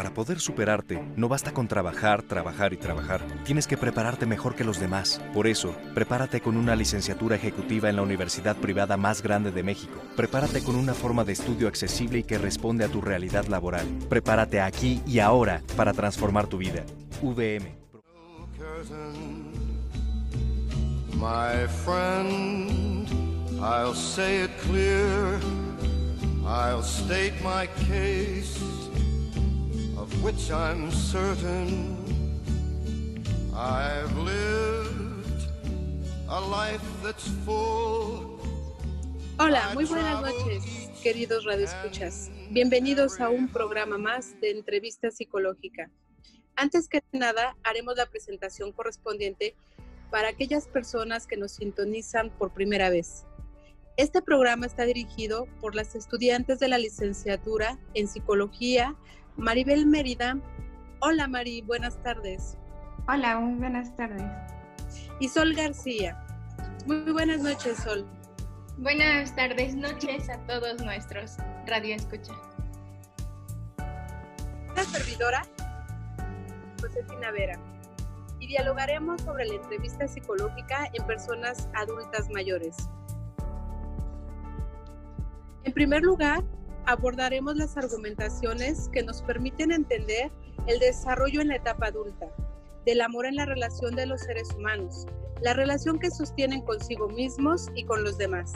Para poder superarte, no basta con trabajar, trabajar y trabajar. Tienes que prepararte mejor que los demás. Por eso, prepárate con una licenciatura ejecutiva en la universidad privada más grande de México. Prepárate con una forma de estudio accesible y que responde a tu realidad laboral. Prepárate aquí y ahora para transformar tu vida. VM. I'll state my case, of which I'm certain. I've lived a life that's full. Hola, muy buenas noches, queridos radioescuchas. Bienvenidos a un programa más de entrevista psicológica. Antes que nada, haremos la presentación correspondiente para aquellas personas que nos sintonizan por primera vez. Este programa está dirigido por las estudiantes de la licenciatura en psicología, Maribel Mérida. Hola Mari, buenas tardes. Hola, muy buenas tardes. Y Sol García. Muy buenas noches, Sol. Buenas tardes, noches a todos nuestros radio escucha. La servidora, Josefina Vera y dialogaremos sobre la entrevista psicológica en personas adultas mayores. En primer lugar, abordaremos las argumentaciones que nos permiten entender el desarrollo en la etapa adulta, del amor en la relación de los seres humanos, la relación que sostienen consigo mismos y con los demás.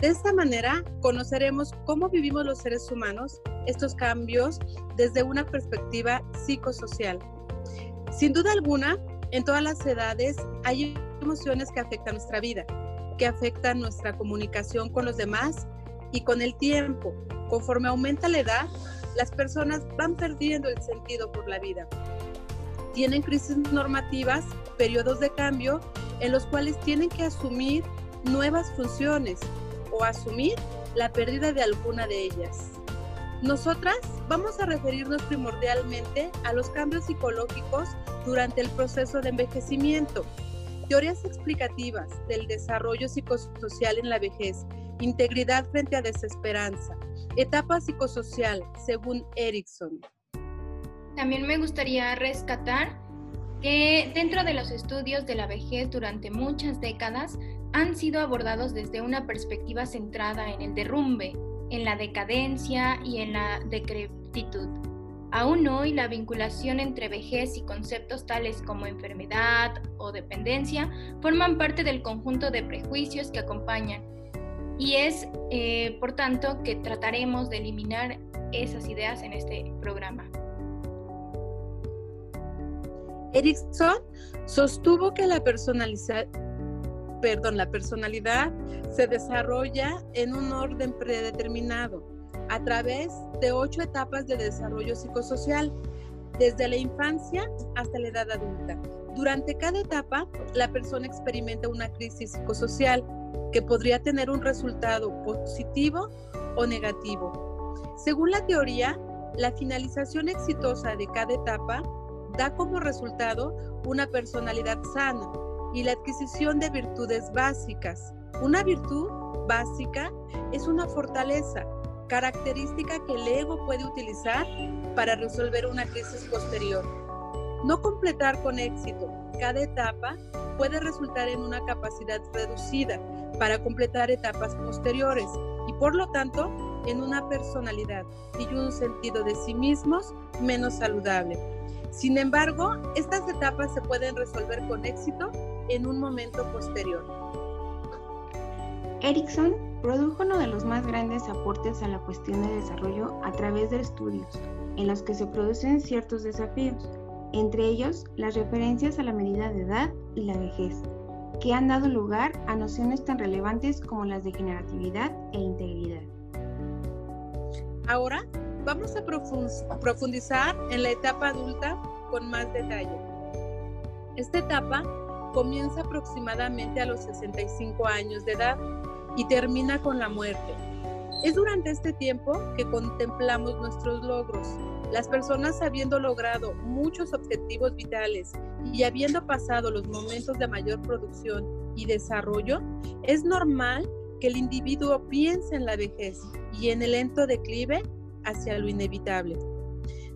De esta manera, conoceremos cómo vivimos los seres humanos estos cambios desde una perspectiva psicosocial. Sin duda alguna, en todas las edades hay emociones que afectan nuestra vida, que afectan nuestra comunicación con los demás y con el tiempo. Conforme aumenta la edad, las personas van perdiendo el sentido por la vida. Tienen crisis normativas, periodos de cambio en los cuales tienen que asumir nuevas funciones o asumir la pérdida de alguna de ellas. Nosotras vamos a referirnos primordialmente a los cambios psicológicos durante el proceso de envejecimiento, teorías explicativas del desarrollo psicosocial en la vejez, integridad frente a desesperanza, etapa psicosocial según Erickson. También me gustaría rescatar que dentro de los estudios de la vejez durante muchas décadas han sido abordados desde una perspectiva centrada en el derrumbe, en la decadencia y en la decrepitud. Aún hoy la vinculación entre vejez y conceptos tales como enfermedad o dependencia forman parte del conjunto de prejuicios que acompañan y es eh, por tanto que trataremos de eliminar esas ideas en este programa. Erickson sostuvo que la perdón, la personalidad se desarrolla en un orden predeterminado a través de ocho etapas de desarrollo psicosocial, desde la infancia hasta la edad adulta. Durante cada etapa, la persona experimenta una crisis psicosocial que podría tener un resultado positivo o negativo. Según la teoría, la finalización exitosa de cada etapa da como resultado una personalidad sana, y la adquisición de virtudes básicas. Una virtud básica es una fortaleza, característica que el ego puede utilizar para resolver una crisis posterior. No completar con éxito cada etapa puede resultar en una capacidad reducida para completar etapas posteriores y por lo tanto en una personalidad y un sentido de sí mismos menos saludable. Sin embargo, estas etapas se pueden resolver con éxito en un momento posterior. Erickson produjo uno de los más grandes aportes a la cuestión de desarrollo a través de estudios, en los que se producen ciertos desafíos, entre ellos las referencias a la medida de edad y la vejez, que han dado lugar a nociones tan relevantes como las de generatividad e integridad. Ahora vamos a profundizar en la etapa adulta con más detalle. Esta etapa comienza aproximadamente a los 65 años de edad y termina con la muerte. Es durante este tiempo que contemplamos nuestros logros. Las personas habiendo logrado muchos objetivos vitales y habiendo pasado los momentos de mayor producción y desarrollo, es normal que el individuo piense en la vejez y en el lento declive hacia lo inevitable.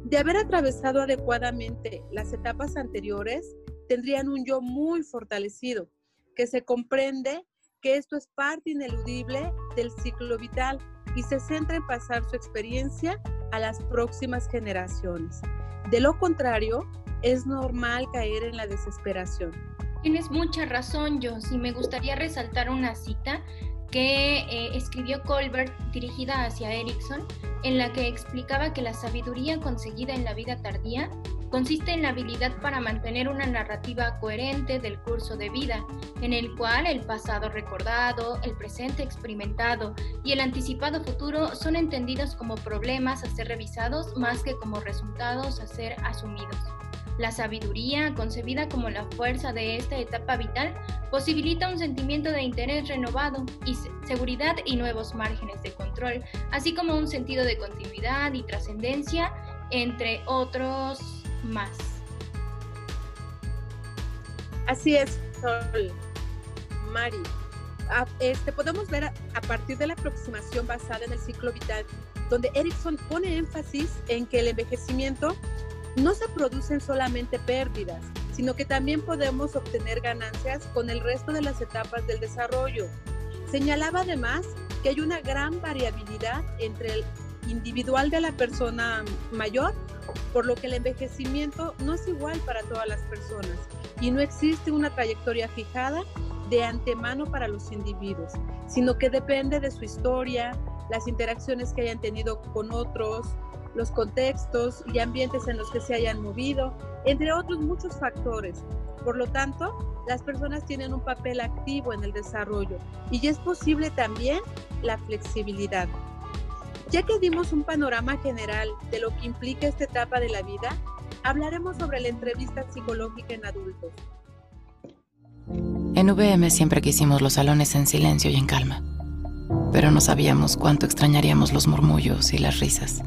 De haber atravesado adecuadamente las etapas anteriores, tendrían un yo muy fortalecido, que se comprende que esto es parte ineludible del ciclo vital y se centra en pasar su experiencia a las próximas generaciones. De lo contrario, es normal caer en la desesperación. Tienes mucha razón, Jos, y me gustaría resaltar una cita que eh, escribió Colbert dirigida hacia Erickson, en la que explicaba que la sabiduría conseguida en la vida tardía consiste en la habilidad para mantener una narrativa coherente del curso de vida, en el cual el pasado recordado, el presente experimentado y el anticipado futuro son entendidos como problemas a ser revisados más que como resultados a ser asumidos. La sabiduría, concebida como la fuerza de esta etapa vital, posibilita un sentimiento de interés renovado y seguridad y nuevos márgenes de control, así como un sentido de continuidad y trascendencia, entre otros más. Así es, Sol. Mari. Ah, este, podemos ver a, partir de la aproximación basada en el ciclo vital, donde Erickson pone énfasis en que el envejecimiento no se producen solamente pérdidas, sino que también podemos obtener ganancias con el resto de las etapas del desarrollo. Señalaba además que hay una gran variabilidad entre el individual de la persona mayor, por lo que el envejecimiento no es igual para todas las personas y no existe una trayectoria fijada de antemano para los individuos, sino que depende de su historia, las interacciones que hayan tenido con otros, los contextos y ambientes en los que se hayan movido, entre otros muchos factores. Por lo tanto, las personas tienen un papel activo en el desarrollo y es posible también la flexibilidad. Ya que dimos un panorama general de lo que implica esta etapa de la vida, hablaremos sobre la entrevista psicológica en adultos. En VM siempre quisimos los salones en silencio y en calma, pero no sabíamos cuánto extrañaríamos los murmullos y las risas.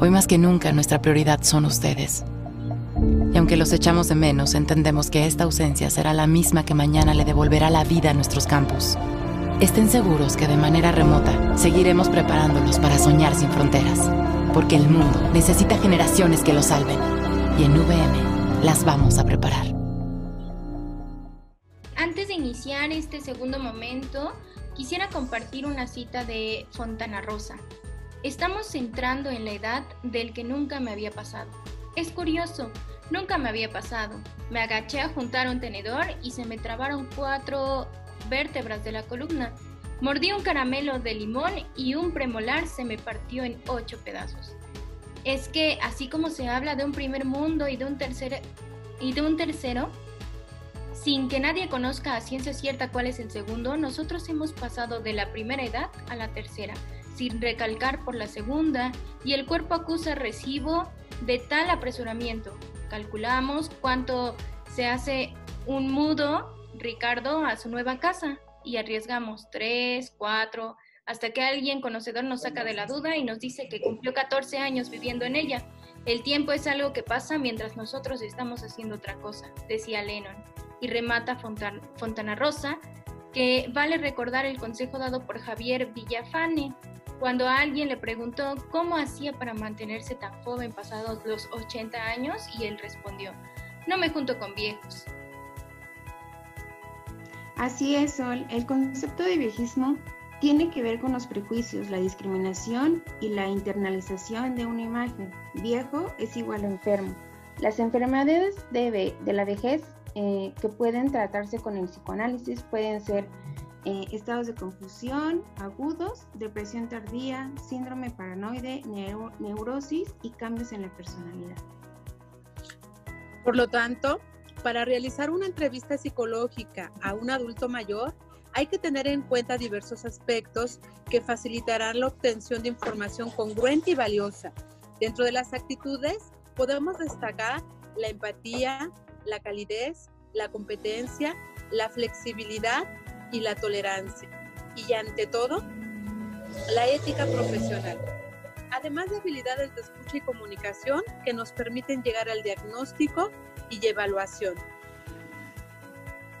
Hoy más que nunca nuestra prioridad son ustedes. Y aunque los echamos de menos, entendemos que esta ausencia será la misma que mañana le devolverá la vida a nuestros campus. Estén seguros que de manera remota seguiremos preparándolos para soñar sin fronteras, porque el mundo necesita generaciones que lo salven. Y en VM las vamos a preparar. Antes de iniciar este segundo momento, quisiera compartir una cita de Fontana Rosa, Estamos entrando en la edad del que nunca me había pasado. Es curioso, nunca me había pasado. Me agaché a juntar un tenedor y se me trabaron cuatro vértebras de la columna. Mordí un caramelo de limón y un premolar se me partió en ocho pedazos. Es que así como se habla de un primer mundo y de un tercer y de un tercero, sin que nadie conozca a ciencia cierta cuál es el segundo, nosotros hemos pasado de la primera edad a la tercera sin recalcar por la segunda, y el cuerpo acusa recibo de tal apresuramiento. Calculamos cuánto se hace un mudo Ricardo a su nueva casa y arriesgamos tres, cuatro, hasta que alguien conocedor nos saca de la duda y nos dice que cumplió 14 años viviendo en ella. El tiempo es algo que pasa mientras nosotros estamos haciendo otra cosa, decía Lennon. Y remata Fontana Rosa, que vale recordar el consejo dado por Javier Villafane, cuando alguien le preguntó cómo hacía para mantenerse tan joven pasados los 80 años y él respondió, no me junto con viejos. Así es, Sol. El concepto de viejismo tiene que ver con los prejuicios, la discriminación y la internalización de una imagen. Viejo es igual a enfermo. Las enfermedades de, la vejez eh, que pueden tratarse con el psicoanálisis pueden ser eh, estados de confusión agudos, depresión tardía, síndrome paranoide, neurosis y cambios en la personalidad. Por lo tanto, para realizar una entrevista psicológica a un adulto mayor, hay que tener en cuenta diversos aspectos que facilitarán la obtención de información congruente y valiosa. Dentro de las actitudes, podemos destacar la empatía, la calidez, la competencia, la flexibilidad y la tolerancia. Y ante todo, la ética profesional. Además de habilidades de escucha y comunicación que nos permiten llegar al diagnóstico y evaluación.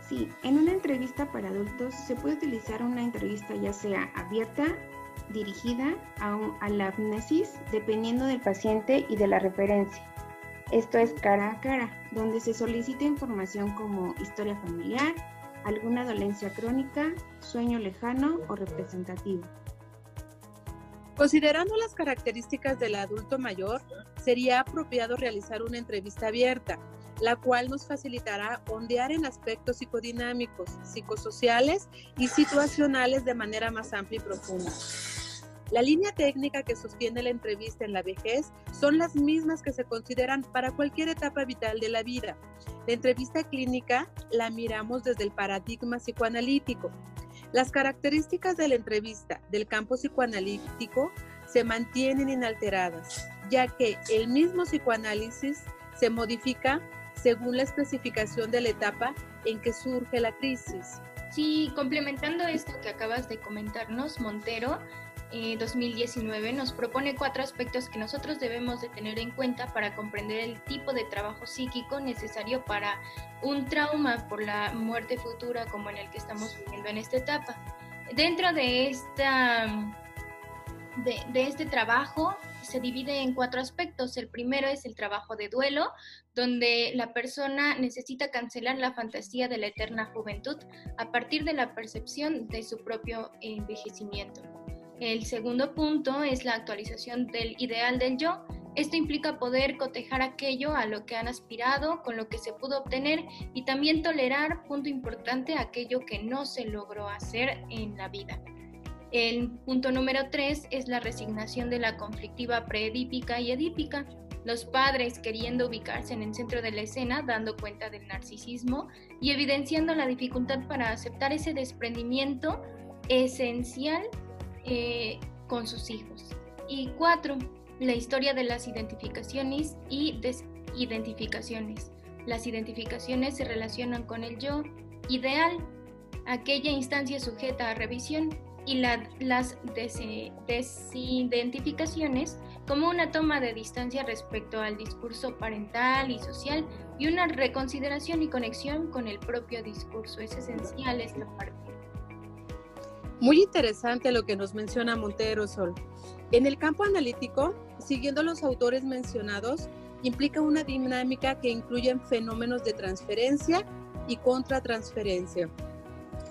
Sí, en una entrevista para adultos se puede utilizar una entrevista ya sea abierta dirigida a, la amnesis dependiendo del paciente y de la referencia. Esto es cara a cara, donde se solicita información como historia familiar, alguna dolencia crónica, sueño lejano o representativo. Considerando las características del adulto mayor, sería apropiado realizar una entrevista abierta, la cual nos facilitará ondear en aspectos psicodinámicos, psicosociales y situacionales de manera más amplia y profunda. La línea técnica que sostiene la entrevista en la vejez son las mismas que se consideran para cualquier etapa vital de la vida. La entrevista clínica la miramos desde el paradigma psicoanalítico. Las características de la entrevista del campo psicoanalítico se mantienen inalteradas, ya que el mismo psicoanálisis se modifica según la especificación de la etapa en que surge la crisis. Sí, complementando esto que acabas de comentarnos, Montero, 2019 nos propone cuatro aspectos que nosotros debemos de tener en cuenta para comprender el tipo de trabajo psíquico necesario para un trauma por la muerte futura como en el que estamos viviendo en esta etapa. Dentro de, esta, de, de este trabajo se divide en cuatro aspectos. El primero es el trabajo de duelo, donde la persona necesita cancelar la fantasía de la eterna juventud a partir de la percepción de su propio envejecimiento. El segundo punto es la actualización del ideal del yo. Esto implica poder cotejar aquello a lo que han aspirado, con lo que se pudo obtener y también tolerar, punto importante, aquello que no se logró hacer en la vida. El punto número tres es la resignación de la conflictiva preedípica y edípica. Los padres queriendo ubicarse en el centro de la escena, dando cuenta del narcisismo y evidenciando la dificultad para aceptar ese desprendimiento esencial eh, con sus hijos. Y cuatro, la historia de las identificaciones y desidentificaciones. Las identificaciones se relacionan con el yo ideal, aquella instancia sujeta a revisión, y las desidentificaciones como una toma de distancia respecto al discurso parental y social y una reconsideración y conexión con el propio discurso. Es esencial esta parte. Muy interesante lo que nos menciona Montero Sol. En el campo analítico, siguiendo los autores mencionados, implica una dinámica que incluye fenómenos de transferencia y contratransferencia.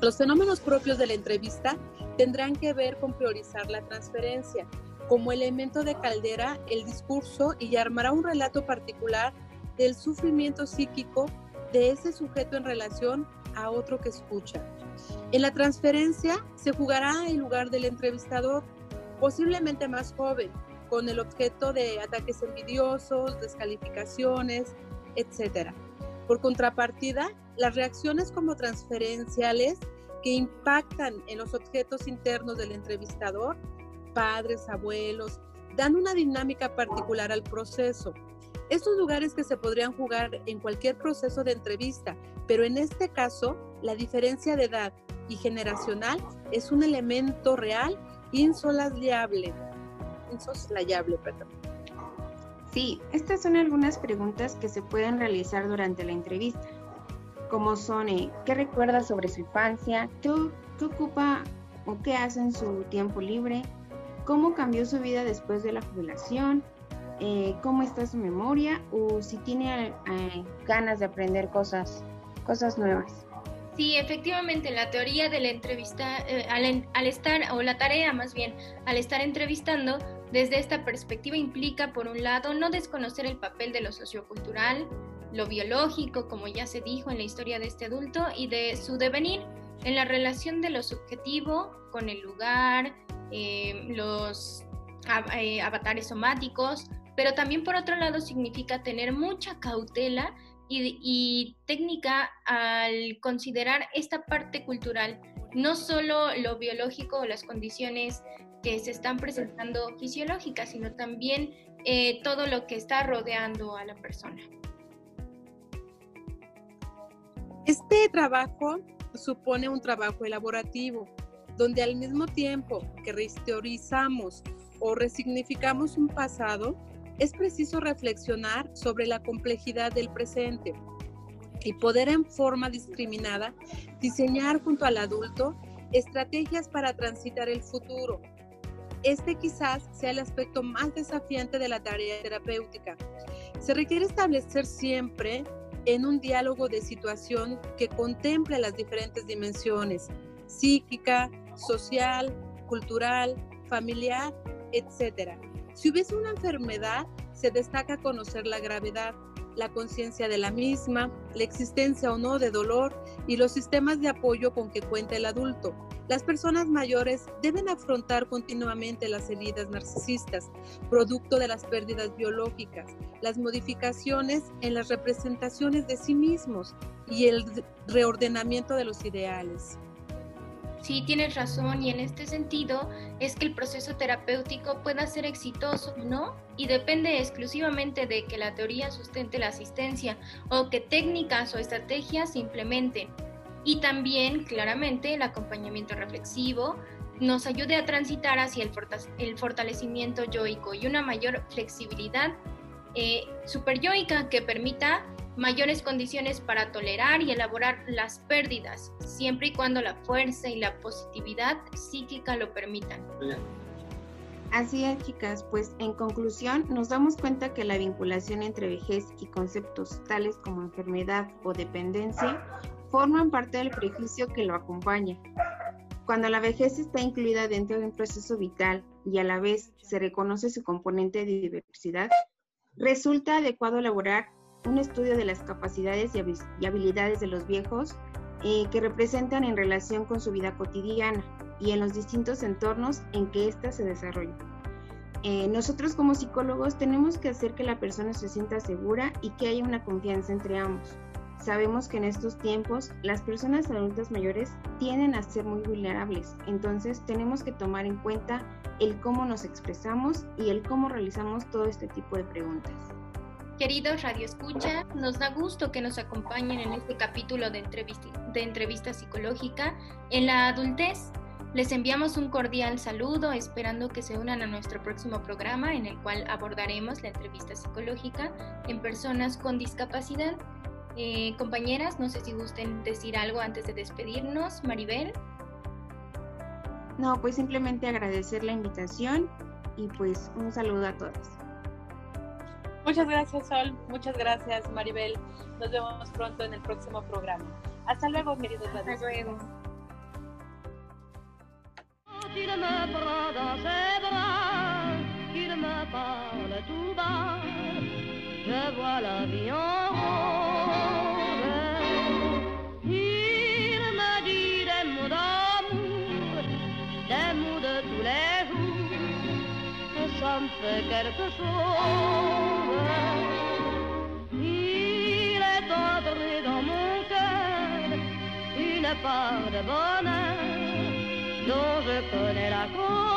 Los fenómenos propios de la entrevista tendrán que ver con priorizar la transferencia como elemento de caldera el discurso y armará un relato particular del sufrimiento psíquico de ese sujeto en relación a otro que escucha. En la transferencia se jugará en lugar del entrevistador, posiblemente más joven, con el objeto de ataques envidiosos, descalificaciones, etc. Por contrapartida, las reacciones como transferenciales que impactan en los objetos internos del entrevistador, padres, abuelos, dan una dinámica particular al proceso. Estos lugares que se podrían jugar en cualquier proceso de entrevista, pero en este caso, la diferencia de edad y generacional es un elemento real insoslayable. Insoslayable, perdón. Sí, estas son algunas preguntas que se pueden realizar durante la entrevista, como son ¿qué recuerda sobre su infancia? ¿Qué, ¿Qué ocupa o qué hace en su tiempo libre? ¿Cómo cambió su vida después de la jubilación? Eh, ¿Cómo está su memoria? O si tiene eh, ganas de aprender cosas, cosas nuevas. Sí, efectivamente, la teoría de la entrevista, eh, al, estar, o la tarea más bien, al estar entrevistando, desde esta perspectiva implica, por un lado, no desconocer el papel de lo sociocultural, lo biológico, como ya se dijo en la historia de este adulto, y de su devenir en la relación de lo subjetivo con el lugar, eh, los eh, avatares somáticos, pero también por otro lado significa tener mucha cautela y, técnica al considerar esta parte cultural, no solo lo biológico o las condiciones que se están presentando fisiológicas, sino también eh, todo lo que está rodeando a la persona. Este trabajo supone un trabajo elaborativo, donde al mismo tiempo que rehistorizamos o resignificamos un pasado, es preciso reflexionar sobre la complejidad del presente y poder en forma discriminada diseñar junto al adulto estrategias para transitar el futuro. Este quizás sea el aspecto más desafiante de la tarea terapéutica. Se requiere establecer siempre en un diálogo de situación que contemple las diferentes dimensiones, psíquica, social, cultural, familiar, etc. Si hubiese una enfermedad, se destaca conocer la gravedad, la conciencia de la misma, la existencia o no de dolor y los sistemas de apoyo con que cuenta el adulto. Las personas mayores deben afrontar continuamente las heridas narcisistas, producto de las pérdidas biológicas, las modificaciones en las representaciones de sí mismos y el reordenamiento de los ideales. Sí, tienes razón y en este sentido es que el proceso terapéutico pueda ser exitoso o no y depende exclusivamente de que la teoría sustente la asistencia o que técnicas o estrategias se implementen. Y también, claramente, el acompañamiento reflexivo nos ayude a transitar hacia el, fortalecimiento yoico y una mayor flexibilidad eh, superyoica que permita mayores condiciones para tolerar y elaborar las pérdidas, siempre y cuando la fuerza y la positividad psíquica lo permitan. Así es, chicas, pues en conclusión nos damos cuenta que la vinculación entre vejez y conceptos tales como enfermedad o dependencia forman parte del prejuicio que lo acompaña. Cuando la vejez está incluida dentro de un proceso vital y a la vez se reconoce su componente de diversidad, resulta adecuado elaborar un estudio de las capacidades y habilidades de los viejos eh, que representan en relación con su vida cotidiana y en los distintos entornos en que ésta se desarrolla. Eh, nosotros como psicólogos tenemos que hacer que la persona se sienta segura y que haya una confianza entre ambos. Sabemos que en estos tiempos las personas adultas mayores tienden a ser muy vulnerables, entonces tenemos que tomar en cuenta el cómo nos expresamos y el cómo realizamos todo este tipo de preguntas. Queridos Radio Escucha, nos da gusto que nos acompañen en este capítulo de entrevista, psicológica en la adultez. Les enviamos un cordial saludo, esperando que se unan a nuestro próximo programa en el cual abordaremos la entrevista psicológica en personas con discapacidad. Eh, compañeras, no sé si gusten decir algo antes de despedirnos. Maribel. No, pues simplemente agradecer la invitación y pues un saludo a todas. Muchas gracias, Sol. Muchas gracias, Maribel. Nos vemos pronto en el próximo programa. Hasta luego, queridos Hasta luego. Me une part de bonheur dont je connais la cause.